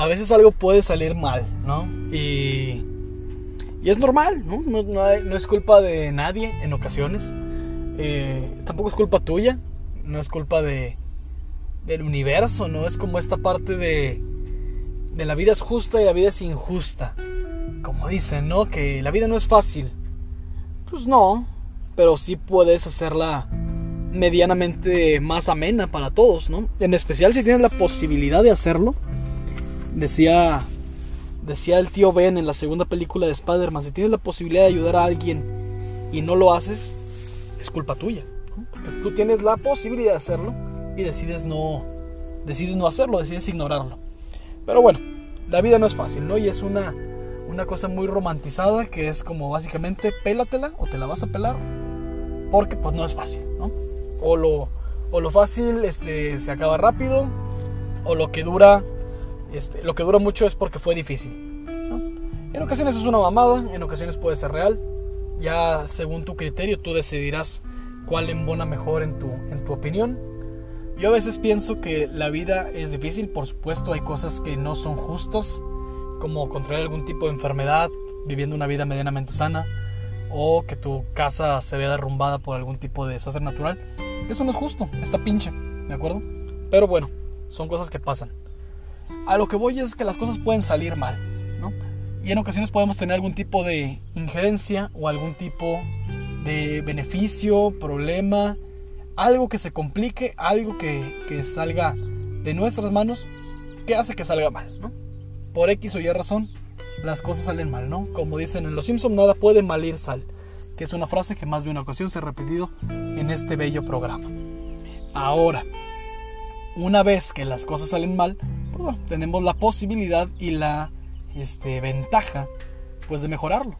a veces algo puede salir mal, ¿no? Y, y es normal, ¿no? No, hay- no es culpa de nadie en ocasiones. Eh, tampoco es culpa tuya, no es culpa de, del universo, ¿no? Es como esta parte de, de la vida es justa y la vida es injusta. Como dicen, ¿no? Que la vida no es fácil. Pues no, pero sí puedes hacerla medianamente más amena para todos, ¿no? En especial si tienes la posibilidad de hacerlo. Decía decía el tío Ben en la segunda película de Spider-Man, si tienes la posibilidad de ayudar a alguien y no lo haces, es culpa tuya. Porque tú tienes la posibilidad de hacerlo y decides no decides no hacerlo, decides ignorarlo. Pero bueno, la vida no es fácil, ¿no? Y es una una cosa muy romantizada que es como básicamente pélatela o te la vas a pelar porque pues no es fácil, ¿no? O lo, o lo fácil este, se acaba rápido o lo que dura este, lo que dura mucho es porque fue difícil. En ocasiones es una mamada, en ocasiones puede ser real. Ya según tu criterio tú decidirás cuál embona mejor en tu, en tu opinión. Yo a veces pienso que la vida es difícil, por supuesto hay cosas que no son justas, como contraer algún tipo de enfermedad, viviendo una vida medianamente sana, o que tu casa se vea derrumbada por algún tipo de desastre natural. Eso no es justo, está pinche, ¿de acuerdo? Pero bueno, son cosas que pasan. A lo que voy es que las cosas pueden salir mal, ¿no? Y en ocasiones podemos tener algún tipo de injerencia o algún tipo de beneficio, problema, algo que se complique, algo que, salga de nuestras manos que hace que salga mal, ¿no? Por X o Y razón, las cosas salen mal, ¿no? Como dicen en Los Simpsons, nada puede malir sal, que es una frase que más de una ocasión se ha repetido en este bello programa. Ahora, una vez que las cosas salen mal, tenemos la posibilidad y la este, ventaja pues de mejorarlo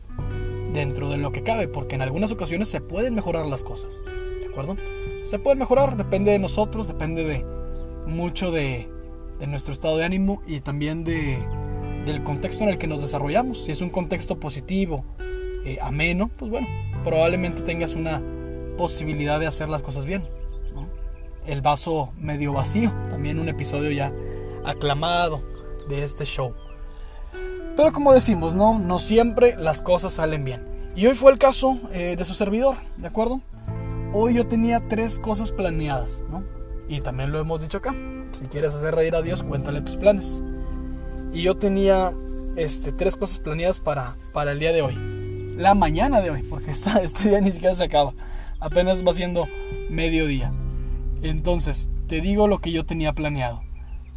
dentro de lo que cabe, porque en algunas ocasiones se pueden mejorar las cosas, ¿de acuerdo? Se pueden mejorar, depende de nosotros, depende de mucho de, de nuestro estado de ánimo y también de, del contexto en el que nos desarrollamos. Si es un contexto positivo, eh, ameno, pues bueno, probablemente tengas una posibilidad de hacer las cosas bien. El vaso medio vacío, también un episodio ya aclamado de este show. Pero como decimos, no, no siempre las cosas salen bien. Y hoy fue el caso eh, de su servidor, ¿de acuerdo? Hoy yo tenía tres cosas planeadas, ¿no? Y también lo hemos dicho acá. Si quieres hacer reír a Dios, cuéntale tus planes. Y yo tenía este, tres cosas planeadas para, para el día de hoy. La mañana de hoy, porque esta, este día ni siquiera se acaba. Apenas va siendo mediodía. Entonces, te digo lo que yo tenía planeado.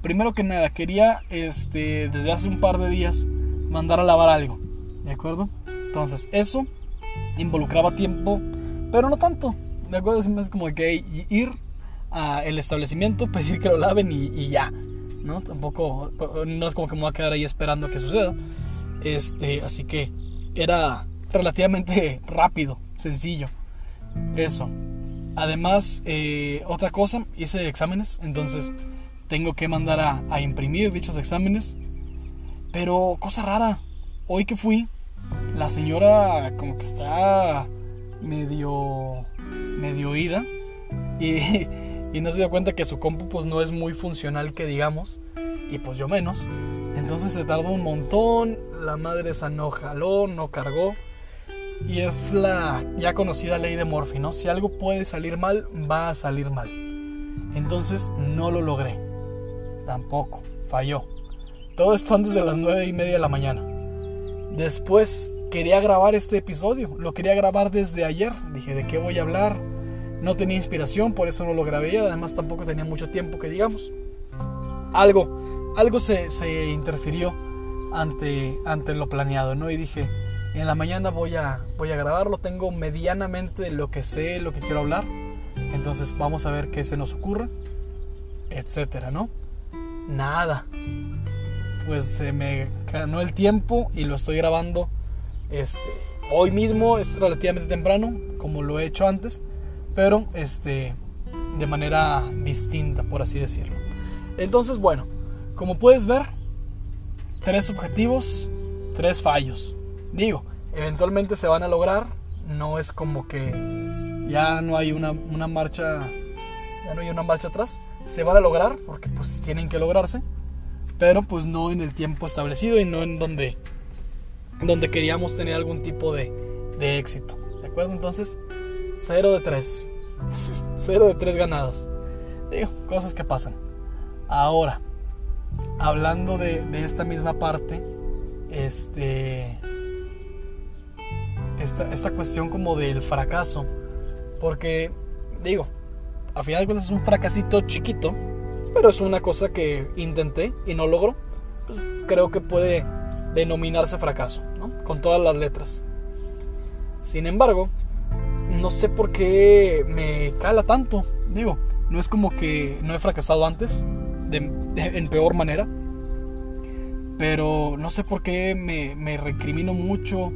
Primero que nada, quería este, desde hace un par de días mandar a lavar algo. ¿De acuerdo? Entonces, eso involucraba tiempo, pero no tanto. ¿De acuerdo? Es como que ir al establecimiento, pedir que lo laven y, ya. ¿No? Tampoco, no es como que me voy a quedar ahí esperando que suceda. Este, así que era relativamente rápido, sencillo. Eso. Además, eh, otra cosa, hice exámenes, entonces tengo que mandar a, imprimir dichos exámenes. Pero, cosa rara, hoy que fui, la señora como que está medio, medio oída y, no se dio cuenta que su compu pues no es muy funcional que digamos, y pues yo menos. Entonces se tardó un montón, la madre esa no jaló, no cargó. Y es la ya conocida ley de Murphy, ¿no? Si algo puede salir mal, va a salir mal. Entonces no lo logré. Tampoco, falló. Todo esto antes de las nueve y media de la mañana. Después quería grabar este episodio. Lo quería grabar desde ayer. Dije, ¿de qué voy a hablar? No tenía inspiración, por eso no lo grabé. Además tampoco tenía mucho tiempo, que digamos. Algo, algo se, se interfirió ante, ante lo planeado, ¿no? Y dije, en la mañana voy a, voy a grabarlo. Tengo medianamente lo que sé, lo que quiero hablar. Entonces vamos a ver qué se nos ocurre. Etcétera, ¿no? Nada. Pues se me ganó el tiempo y lo estoy grabando este, hoy mismo. Es relativamente temprano, como lo he hecho antes. Pero este, de manera distinta, por así decirlo. Entonces, bueno, como puedes ver, tres objetivos, tres fallos. Digo, eventualmente se van a lograr. No es como que ya no hay una, una marcha, ya no hay una marcha atrás. Se van a lograr porque pues tienen que lograrse. pero pues no en el tiempo establecido y no en donde, donde queríamos tener algún tipo de, de éxito. ¿De acuerdo? Entonces, 0 de 3. 0 de 3 ganadas. Digo, cosas que pasan. Ahora, hablando de, de esta misma parte, este, esta, esta cuestión como del fracaso, porque digo, a final de cuentas es un fracasito chiquito, pero es una cosa que intenté y no logro, pues creo que puede denominarse fracaso, ¿no? con todas las letras. Sin embargo, no sé por qué me cala tanto. Digo, no es como que no he fracasado antes, en peor manera, pero no sé por qué me, me recrimino mucho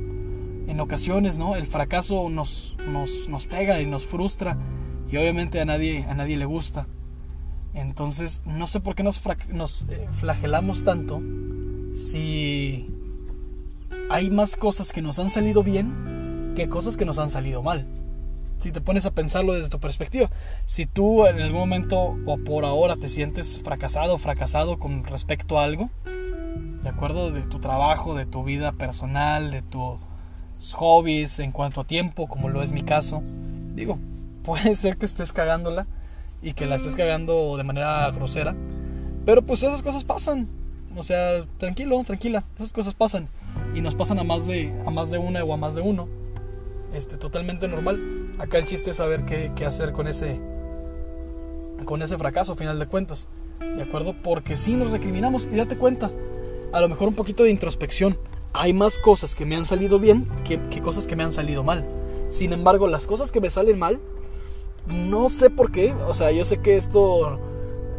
en ocasiones, ¿no? El fracaso nos, nos, nos pega y nos frustra y obviamente a nadie, a nadie le gusta. Entonces, no sé por qué nos, nos eh, flagelamos tanto si hay más cosas que nos han salido bien que cosas que nos han salido mal. Si te pones a pensarlo desde tu perspectiva, si tú en algún momento o por ahora te sientes fracasado o fracasado con respecto a algo, de acuerdo de tu trabajo, de tu vida personal, de tus hobbies en cuanto a tiempo, como lo es mi caso, digo, puede ser que estés cagándola y que la estés cagando de manera grosera. Pero pues esas cosas pasan. O sea, tranquilo, tranquila, esas cosas pasan y nos pasan a más de a más de una o a más de uno. Este, totalmente normal. Acá el chiste es saber qué, qué hacer con ese con ese fracaso, a final de cuentas. ¿De acuerdo? Porque si nos recriminamos y date cuenta, a lo mejor un poquito de introspección. Hay más cosas que me han salido bien que, que cosas que me han salido mal. Sin embargo, las cosas que me salen mal no sé por qué, o sea, yo sé que esto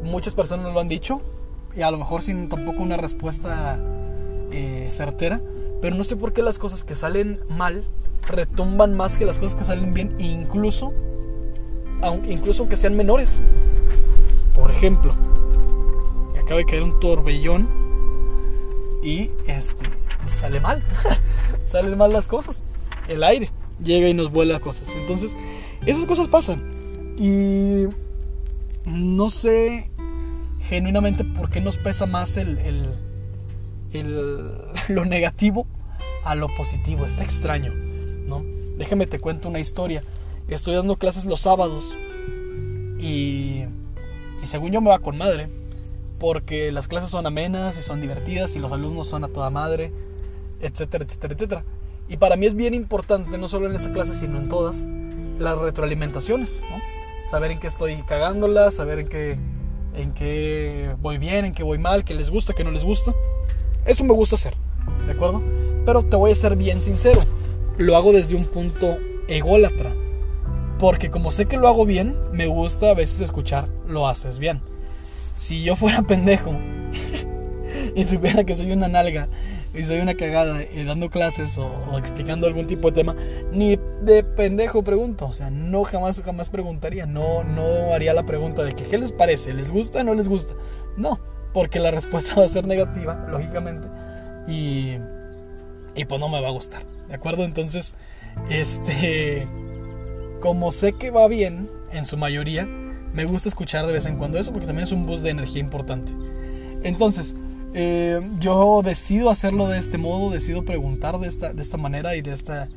muchas personas lo han dicho y a lo mejor sin tampoco una respuesta eh, certera, pero no sé por qué las cosas que salen mal retumban más que las cosas que salen bien, incluso aunque, incluso aunque sean menores. Por ejemplo, acaba de caer un torbellón y este pues sale mal, salen mal las cosas, el aire llega y nos vuela cosas. Entonces, esas cosas pasan. Y no sé genuinamente por qué nos pesa más el, el, lo negativo a lo positivo. Está extraño, ¿no? Déjame te cuento una historia. Estoy dando clases los sábados y, y según yo me va con madre, porque las clases son amenas y son divertidas y los alumnos son a toda madre, etcétera, etcétera, etcétera. Y para mí es bien importante, no solo en esta clase, sino en todas, las retroalimentaciones, ¿no? Saber en qué estoy cagándola, saber en qué, en qué voy bien, en qué voy mal, qué les gusta, qué no les gusta. Eso me gusta hacer, ¿de acuerdo? Pero te voy a ser bien sincero, lo hago desde un punto ególatra. Porque como sé que lo hago bien, me gusta a veces escuchar lo haces bien. Si yo fuera pendejo y supiera que soy una nalga y soy una cagada y dando clases o, explicando algún tipo de tema, ni de pendejo pregunto. O sea, no jamás, jamás preguntaría. No, no haría la pregunta de que, ¿qué les parece? ¿Les gusta o no les gusta? No, porque la respuesta va a ser negativa, lógicamente. Y, y pues no me va a gustar. ¿De acuerdo? Entonces, este. Como sé que va bien, en su mayoría, me gusta escuchar de vez en cuando eso porque también es un boost de energía importante. Entonces, eh, yo decido hacerlo de este modo, decido preguntar de esta, de esta manera y de esta,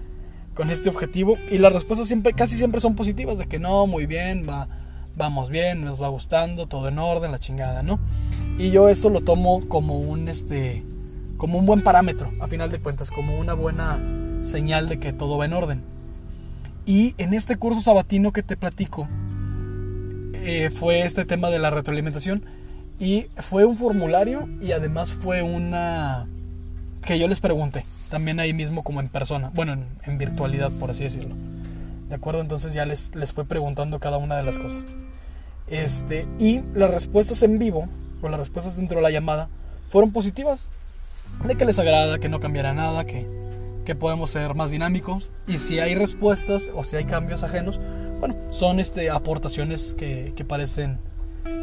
con este objetivo. Y las respuestas siempre, casi siempre son positivas, de que no, muy bien, va, vamos bien, nos va gustando, todo en orden, la chingada, ¿no? Y yo eso lo tomo como un, este, como un buen parámetro, a final de cuentas, como una buena señal de que todo va en orden. Y en este curso sabatino que te platico, eh, fue este tema de la retroalimentación y fue un formulario y además fue una que yo les pregunté, también ahí mismo como en persona, bueno, en, virtualidad por así decirlo. ¿De acuerdo? Entonces ya les, les fue preguntando cada una de las cosas. Este, y las respuestas en vivo, o las respuestas dentro de la llamada, fueron positivas. De que les agrada, que no cambiará nada, que, que podemos ser más dinámicos. Y si hay respuestas o si hay cambios ajenos, bueno, son este, aportaciones que, que parecen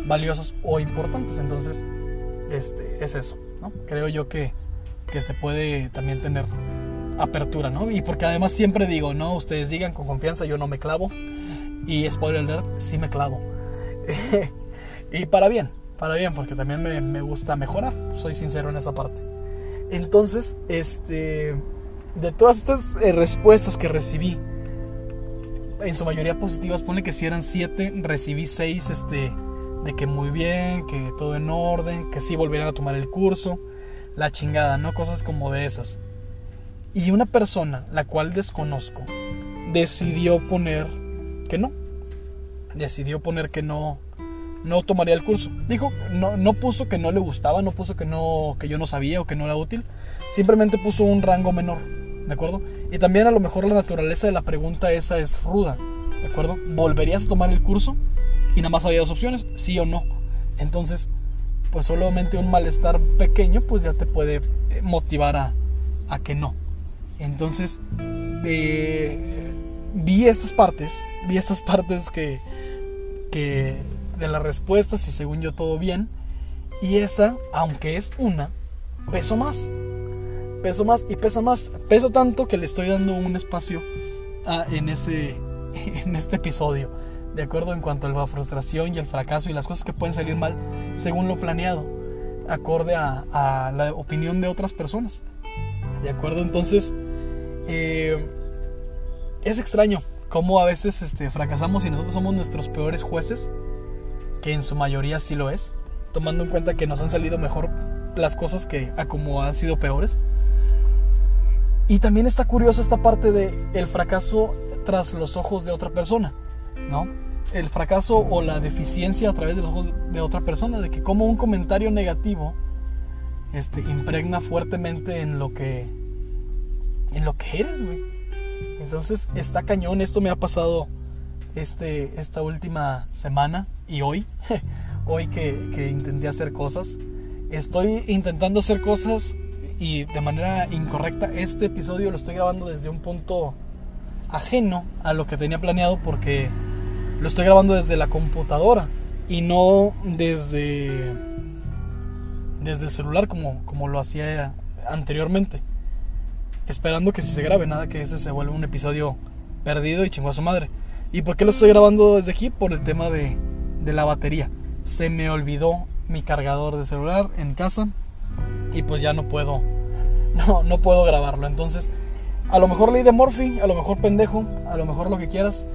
valiosos o importantes. Entonces, este, es eso, ¿no? Creo yo que, que se puede también tener apertura, ¿no? Y porque además siempre digo, no, ustedes digan con confianza, yo no me clavo. Y spoiler alert, sí me clavo. y para bien, para bien, porque también me, me gusta mejorar, soy sincero en esa parte. Entonces, este, de todas estas eh, respuestas que recibí, en su mayoría positivas, ponle que si eran siete, recibí seis, este, de que muy bien, que todo en orden, que sí volvieran a tomar el curso, la chingada, ¿no? Cosas como de esas. Y una persona, la cual desconozco, decidió poner que no. Decidió poner que no, no tomaría el curso. Dijo, no, no puso que no le gustaba, no puso que, no, que yo no sabía o que no era útil. Simplemente puso un rango menor, ¿de acuerdo? Y también a lo mejor la naturaleza de la pregunta esa es ruda, ¿de acuerdo? ¿Volverías a tomar el curso? Y nada más había dos opciones, sí o no. Entonces, pues solamente un malestar pequeño, pues ya te puede eh, motivar a, a que no. Entonces, eh, vi estas partes, vi estas partes que, que de las respuestas y según yo todo bien. Y esa, aunque es una, peso más. Peso más y pesa más. Pesa tanto que le estoy dando un espacio en, ese, en este episodio. De acuerdo en cuanto a la frustración y el fracaso y las cosas que pueden salir mal según lo planeado. Acorde a, la opinión de otras personas. De acuerdo, entonces... Eh, es extraño cómo a veces este, fracasamos y nosotros somos nuestros peores jueces que en su mayoría sí lo es, tomando en cuenta que nos han salido mejor las cosas que a como han sido peores. Y también está curioso esta parte de el fracaso tras los ojos de otra persona, ¿no? El fracaso o la deficiencia a través de los ojos de otra persona, de que como un comentario negativo este, impregna fuertemente en lo que en lo que eres. Entonces está cañón, esto me ha pasado este, esta última semana y hoy, hoy que, que intenté hacer cosas. Estoy intentando hacer cosas y de manera incorrecta. Este episodio lo estoy grabando desde un punto ajeno a lo que tenía planeado porque lo estoy grabando desde la computadora y no desde desde el celular como, como lo hacía anteriormente. Esperando que si se grabe, nada que este se vuelva un episodio perdido y chingo a su madre. ¿Y por qué lo estoy grabando desde aquí? Por el tema de, de la batería. Se me olvidó mi cargador de celular en casa y pues ya no puedo no, no puedo grabarlo. Entonces, a lo mejor ley de Morphy, a lo mejor pendejo, a lo mejor lo que quieras,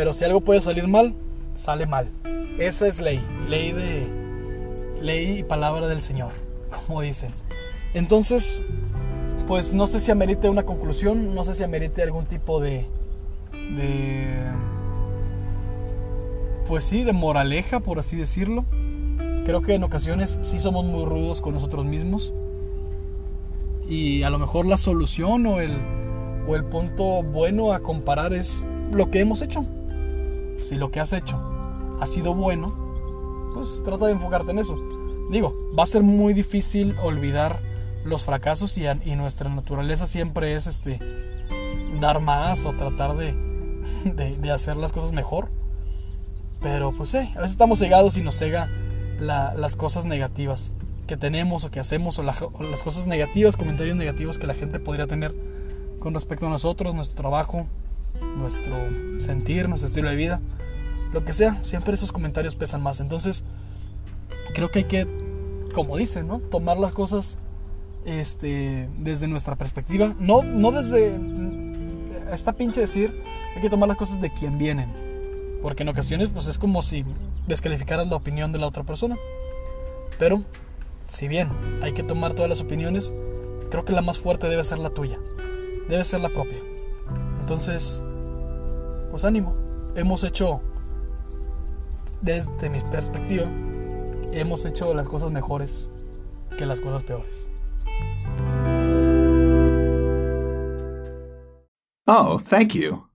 pero si algo puede salir mal, sale mal. Esa es ley, ley de ley y palabra del Señor, como dicen. Entonces, pues no sé si amerite una conclusión, no sé si amerite algún tipo de de pues sí, de moraleja, por así decirlo. Creo que en ocasiones sí somos muy rudos con nosotros mismos. Y a lo mejor la solución o el, o el punto bueno a comparar es lo que hemos hecho. Si lo que has hecho ha sido bueno, pues trata de enfocarte en eso. Digo, va a ser muy difícil olvidar los fracasos y, nuestra naturaleza siempre es este dar más o tratar de hacer las cosas mejor. Pero pues eh, a veces estamos cegados y nos cega las cosas negativas que tenemos o que hacemos o, las cosas negativas, comentarios negativos que la gente podría tener con respecto a nosotros, nuestro trabajo, nuestro sentir, nuestro estilo de vida, lo que sea, siempre esos comentarios pesan más. Entonces, creo que hay que, como dicen, ¿no? Tomar las cosas este, desde nuestra perspectiva, no, no desde esta pinche decir, hay que tomar las cosas de quien vienen porque en ocasiones pues es como si descalificaras la opinión de la otra persona. Pero, si bien hay que tomar todas las opiniones, creo que la más fuerte debe ser la tuya. Debe ser la propia. Entonces, pues ánimo. Hemos hecho, desde mi perspectiva, hemos hecho las cosas mejores que las cosas peores. Oh, thank you.